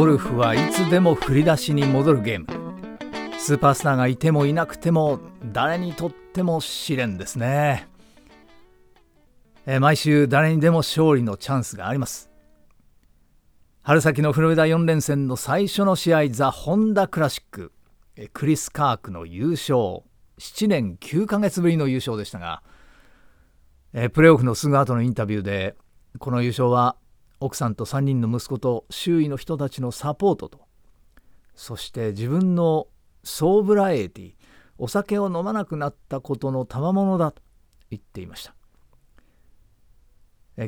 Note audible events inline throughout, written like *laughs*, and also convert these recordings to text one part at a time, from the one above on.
ゴルフはいつでも振り出しに戻るゲーム。スーパースターがいてもいなくても誰にとっても試練ですね。え毎週誰にでも勝利のチャンスがあります。春先のフロリダ4連戦の最初の試合ザ・ホンダクラシック。クリス・カークの優勝。7年9ヶ月ぶりの優勝でしたがえプレーオフのすぐ後のインタビューでこの優勝は奥さんと3人の息子と周囲の人たちのサポートとそして自分のソーブラエティお酒を飲まなくなったことの賜物だと言っていました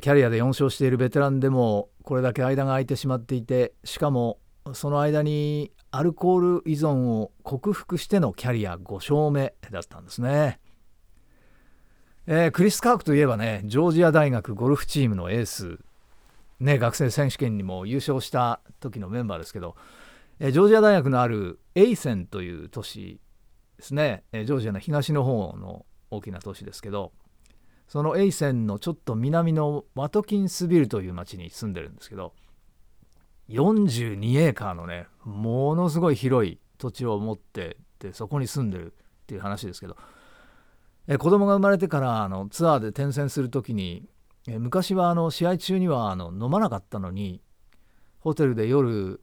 キャリアで4勝しているベテランでもこれだけ間が空いてしまっていてしかもその間にアルコール依存を克服してのキャリア5勝目だったんですね。えー、クリス・カークといえばねジョージア大学ゴルフチームのエース、ね、学生選手権にも優勝した時のメンバーですけど、えー、ジョージア大学のあるエイセンという都市ですね、えー、ジョージアの東の方の大きな都市ですけどそのエイセンのちょっと南のワトキンスビルという町に住んでるんですけど42エーカーのねものすごい広い土地を持ってでそこに住んでるっていう話ですけどえ子供が生まれてからあのツアーで転戦する時にえ昔はあの試合中にはあの飲まなかったのにホテルで夜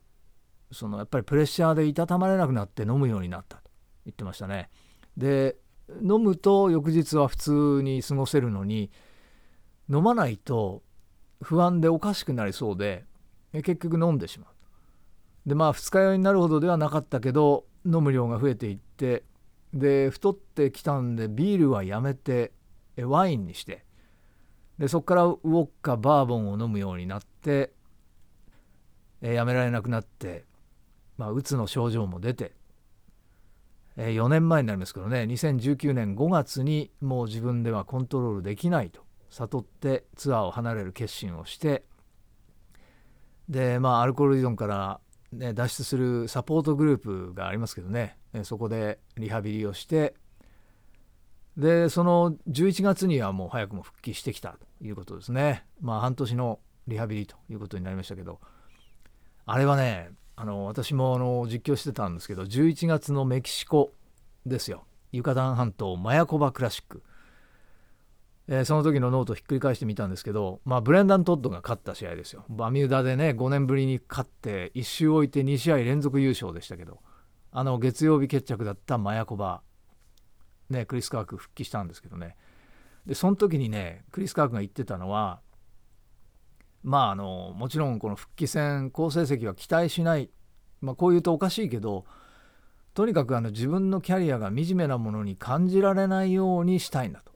そのやっぱりプレッシャーでいたたまれなくなって飲むようになったと言ってましたね。で飲むと翌日は普通に過ごせるのに飲まないと不安でおかしくなりそうで結局飲んでしまう。でまあ二日酔いになるほどではなかったけど飲む量が増えていってで太ってきたんでビールはやめてワインにしてでそこからウォッカバーボンを飲むようになってえやめられなくなって、まあ、うつの症状も出て、え4年前になりますけどね2019年5月にもう自分ではコントロールできないと悟ってツアーを離れる決心をしてでまあアルコール依存から、ね、脱出するサポートグループがありますけどねそこでリハビリをしてでその11月にはもう早くも復帰してきたということですね。まあ半年のリハビリということになりましたけどあれはねあの私もあの実況してたんですけど11月のメキシコですよ。ユカタン半島マヤコバクラシック。えー、その時のノートひっくり返してみたんですけど、まあ、ブレンダン・トッドが勝った試合ですよ。バミューダでね、5年ぶりに勝って、1週置いて2試合連続優勝でしたけど、あの月曜日決着だったマヤコバ、ね、クリス・カーク復帰したんですけどね、でその時にね、クリス・カークが言ってたのは、まあ、あのもちろんこの復帰戦、好成績は期待しない、まあ、こう言うとおかしいけど、とにかくあの自分のキャリアが惨めなものに感じられないようにしたいんだと。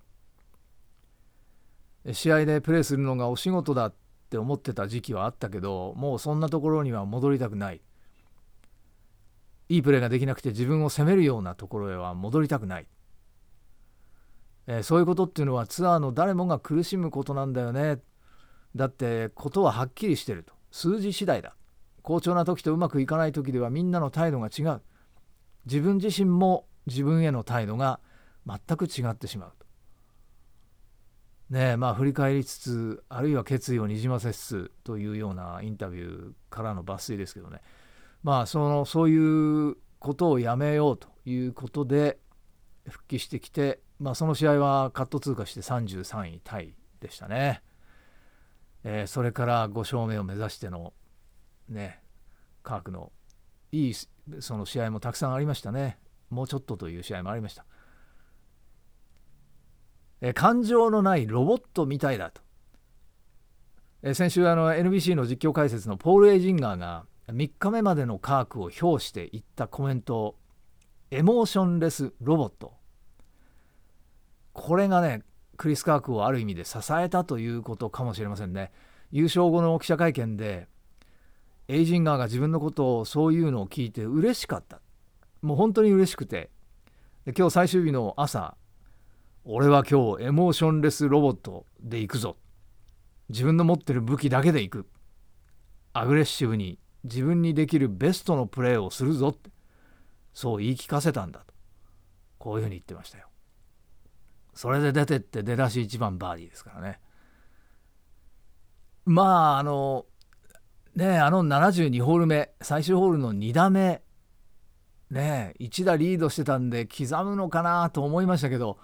試合でプレーするのがお仕事だって思ってた時期はあったけどもうそんなところには戻りたくない。いいプレーができなくて自分を責めるようなところへは戻りたくない、えー、そういうことっていうのはツアーの誰もが苦しむことなんだよね。だってことははっきりしてると。数字次第だ。好調な時とうまくいかない時ではみんなの態度が違う。自分自身も自分への態度が全く違ってしまうねえまあ、振り返りつつあるいは決意をにじませつつというようなインタビューからの抜粋ですけどね。まあそのそういうことをやめようということで復帰してきて、まあ、その試合はカット通過して33位タイでしたね、えー、それから5勝目を目指してのねカークのいいその試合もたくさんありましたね。もうちょっとという試合もありました。え感情のないロボットみたいだと、え先週あの NBC の実況解説のポール・エイジンガーが3日目までの科学を評して言ったコメントエモーションレスロボット。これがねクリス・カークをある意味で支えたということかもしれませんね。優勝後の記者会見でエイジンガーが自分のことをそういうのを聞いて嬉しかった。もう本当に嬉しくて。で今日最終日の朝俺は今日エモーションレスロボットで行くぞ。自分の持ってる武器だけで行く。アグレッシブに自分にできるベストのプレーをするぞってそう言い聞かせたんだと。こういうふうに言ってましたよ。それで出てって出だし1番バーディーですからね。まああのねあの72ホール目最終ホールの2打目ね1打リードしてたんで刻むのかなと思いましたけど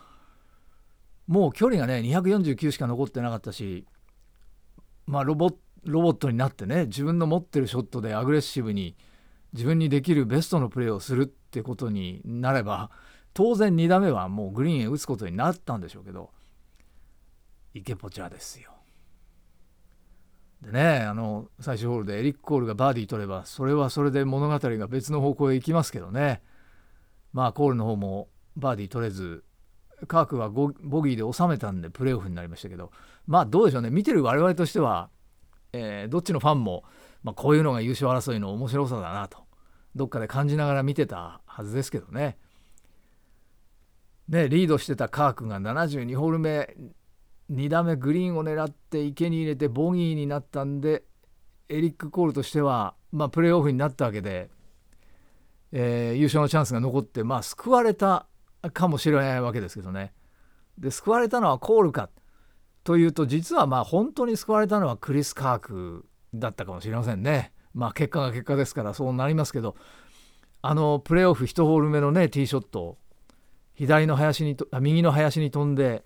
もう距離がね249しか残ってなかったしまあロボロボットになってね自分の持ってるショットでアグレッシブに自分にできるベストのプレーをするってことになれば当然2打目はもうグリーンへ打つことになったんでしょうけど池ポチャですよ。でねあの最終ホールでエリック・コールがバーディー取ればそれはそれで物語が別の方向へ行きますけどねまあコールの方もバーディー取れずカークはボギーで収めたんでプレーオフになりましたけどまあどうでしょうね見てる我々としては、えー、どっちのファンも、まあ、こういうのが優勝争いの面白さだなとどっかで感じながら見てたはずですけどね。ねリードしてたカークが72ホール目2打目グリーンを狙って池に入れてボギーになったんでエリック・コールとしては、まあ、プレーオフになったわけで、えー、優勝のチャンスが残って、まあ、救われたかもしれないわけですけどね。で救われたのはコールかというと実はまあ本当に救われたのはクリス・カークだったかもしれませんね。まあ結果が結果ですからそうなりますけどあのプレーオフ1ホール目のねティーショット左の林にと右の林に飛んで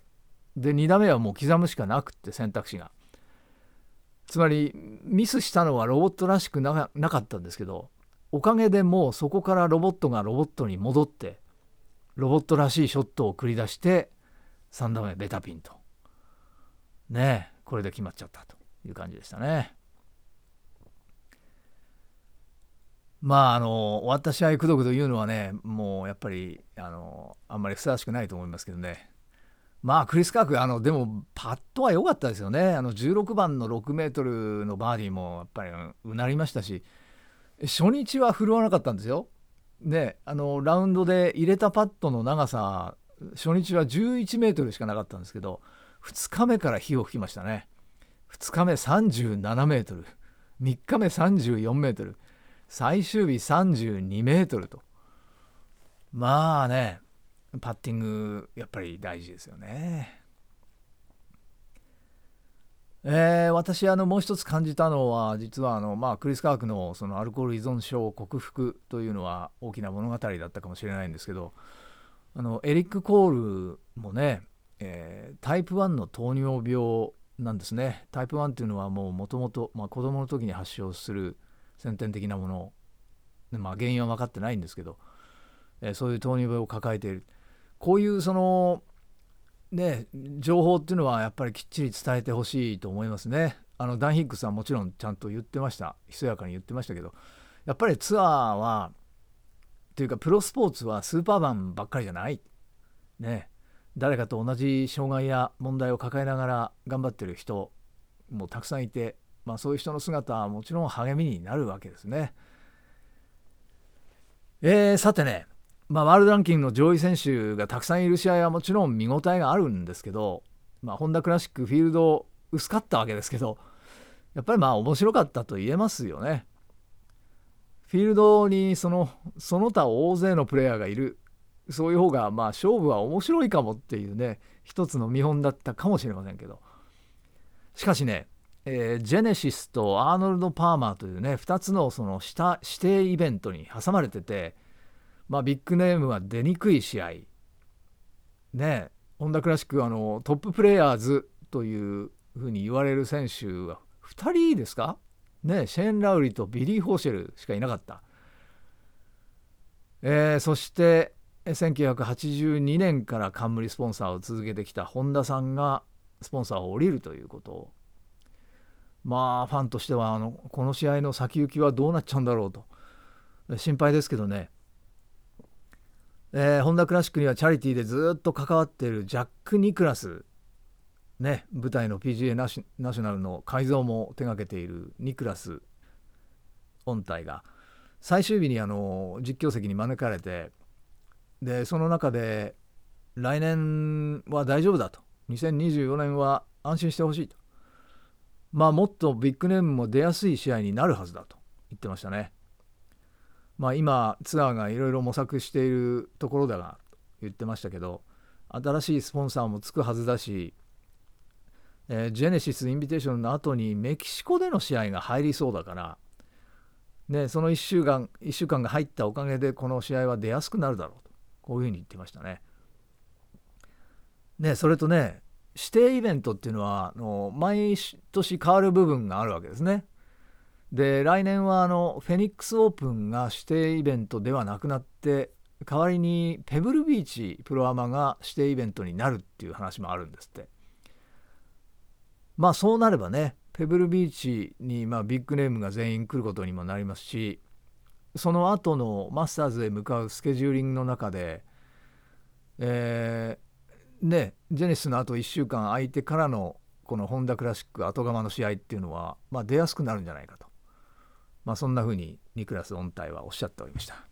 で2打目はもう刻むしかなくって選択肢がつまりミスしたのはロボットらしくなかったんですけどおかげでもうそこからロボットがロボットに戻ってロボットらしいショットを繰り出して3打目ベタピンとねえこれで決まっちゃったという感じでしたね。まああの終わった試合くどくど言うのはねもうやっぱりあのあんまりふさわしくないと思いますけどね。まあクリス・カークあのでもパットは良かったですよね。あの16番の6メートルのバーディーもやっぱりうなりましたし。初日は振るわなかったんですよ。ねあのラウンドで入れたパットの長さ初日は11メートルしかなかったんですけど2日目から火を吹きましたね。2日目37メートル。3日目34メートル。最終日32メートルとまあねパッティングやっぱり大事ですよね。えー、私あのもう一つ感じたのは実はあの、まあ、クリス・カークのそのアルコール依存症克服というのは大きな物語だったかもしれないんですけどあのエリック・コールもね、えー、タイプ1の糖尿病なんですねタイプ1っていうのはもうもともと子供の時に発症する先天的なもので、まあ、原因は分かってないんですけど、えー、そういう糖尿病を抱えている。こういうそのね情報っていうのはやっぱりきっちり伝えてほしいと思いますね。あのダン・ヒックスはもちろんちゃんと言ってました。ひそやかに言ってましたけど。やっぱりツアーはというかプロスポーツはスーパーマンばっかりじゃない。ね。誰かと同じ障害や問題を抱えながら頑張ってる人もたくさんいて、まあ、そういう人の姿はもちろん励みになるわけですね。えー、さてねまあ、ワールドランキングの上位選手がたくさんいる試合はもちろん見応えがあるんですけど、まあ、ホンダクラシックフィールド薄かったわけですけどやっぱりまあ面白かったと言えますよね。フィールドにそのその他大勢のプレイヤーがいるそういう方がまあ勝負は面白いかもっていうね一つの見本だったかもしれませんけどしかしね、えー、ジェネシスとアーノルド・パーマーというね2つのその指定イベントに挟まれててまあ、ビッグネームは出にくい試合。ねホンダクラシックあのトッププレーヤーズというふうに言われる選手は2人ですか？ねシェーン・ラウリとビリー・ホーシェルしかいなかった、えー、そして1982年から冠スポンサーを続けてきたホンダさんがスポンサーを降りるということ。まあファンとしてはあのこの試合の先行きはどうなっちゃうんだろうと。心配ですけどね。えー、ホンダクラシックにはチャリティーでずっと関わっているジャック・ニクラス、ね、舞台の PGA ナシナショナルの改造も手がけているニクラス。音体が。最終日にあの実況席に招かれて。でその中で来年は大丈夫だと。2024年は安心してほしいと。まあもっとビッグネームも出やすい試合になるはずだと言ってましたね。まあ、今ツアーがいろいろ模索しているところだが言ってましたけど新しいスポンサーもつくはずだしえー、ジェネシス・インビテーションの後にメキシコでの試合が入りそうだから、ね、その1週間 ,1 週間が入ったおかげでこの試合は出やすくなるだろうとこういうふうに言ってましたね。ねそれとね指定イベントっていうのはあの毎年変わる部分があるわけですね。で来年はあのフェニックスオープンが指定イベントではなくなって代わりにペブルビーチプロアマが指定イベントになるっていう話もあるんですって。まあそうなればねペブルビーチにまあビッグネームが全員来ることにもなりますしその後のマスターズへ向かうスケジューリングの中で、えー、ねジェネシスのあと1週間空いてからのこのホンダクラシック後釜の試合っていうのは、まあ、出やすくなるんじゃないかと、まあ、そんな風にニクラス・オンタイはおっしゃっておりました。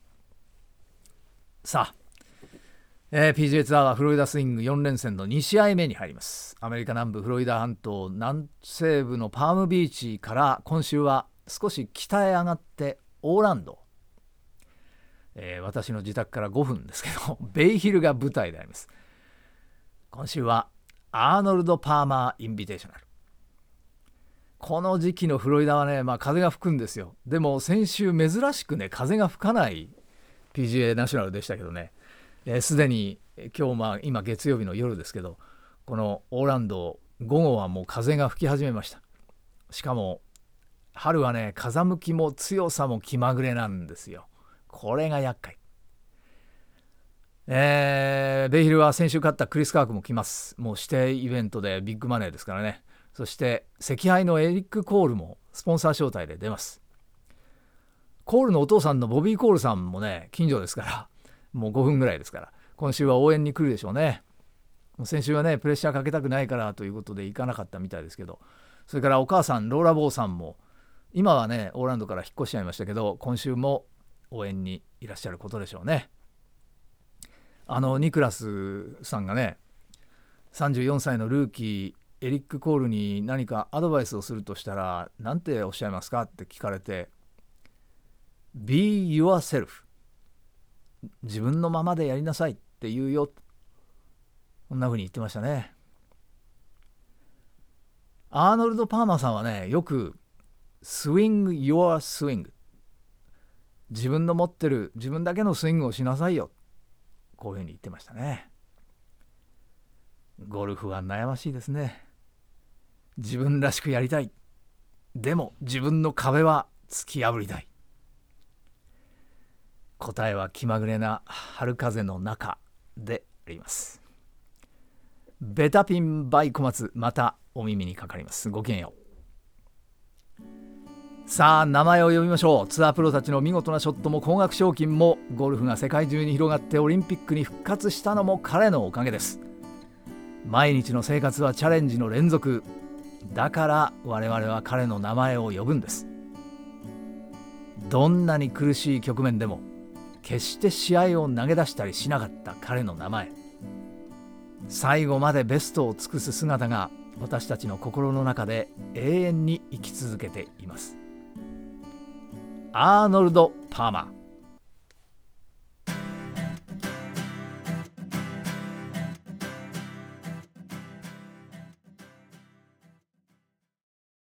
さあえー、PGA ツアーはフロリダスイング4連戦の2試合目に入ります。アメリカ南部フロリダ半島南西部のパームビーチから今週は少し北へ上がってオーランド、えー、私の自宅から5分ですけど *laughs* ベイヒルが舞台であります。今週はアーノルド・パーマー・インビテーショナル。この時期のフロリダはね、まあ、風が吹くんですよ。でも先週珍しくね風が吹かない PGA ナショナルでしたけどね。すで、に今日まあ今月曜日の夜ですけどこのオーランド午後はもう風が吹き始めました。しかも春はね風向きも強さも気まぐれなんですよ。これが厄介。えー、ベイヒルは先週勝ったクリス・カークも来ます。もう指定イベントでビッグマネーですからね。そして赤杯のエリック・コールもスポンサー招待で出ます。コールのお父さんのボビー・コールさんもね近所ですからもう5分ぐらいですから今週は応援に来るでしょうね。先週はねプレッシャーかけたくないからということで行かなかったみたいですけどそれからお母さんローラ・ボーさんも今はねオーランドから引っ越しちゃいましたけど今週も応援にいらっしゃることでしょうね。あのニクラスさんがね34歳のルーキーエリック・コールに何かアドバイスをするとしたら何ておっしゃいますかって聞かれて Be yourself. 自分のままでやりなさいって言うよ。こんな風に言ってましたね。アーノルド・パーマーさんはねよくスイング・ヨア・スイング自分の持ってる自分だけのスイングをしなさいよ。こういうふうに言ってましたね。ゴルフは悩ましいですね。自分らしくやりたい。でも自分の壁は突き破りたい。答えは気まぐれな春風の中であります。ベタピンバイ小松またお耳にかかります。ごきげんよう。さあ名前を呼びましょう。ツアープロたちの見事なショットも高額賞金もゴルフが世界中に広がってオリンピックに復活したのも彼のおかげです。毎日の生活はチャレンジの連続。だから我々は彼の名前を呼ぶんです。どんなに苦しい局面でも決して試合を投げ出したりしなかった彼の名前。最後までベストを尽くす姿が私たちの心の中で永遠に生き続けています。アーノルド・パーマー。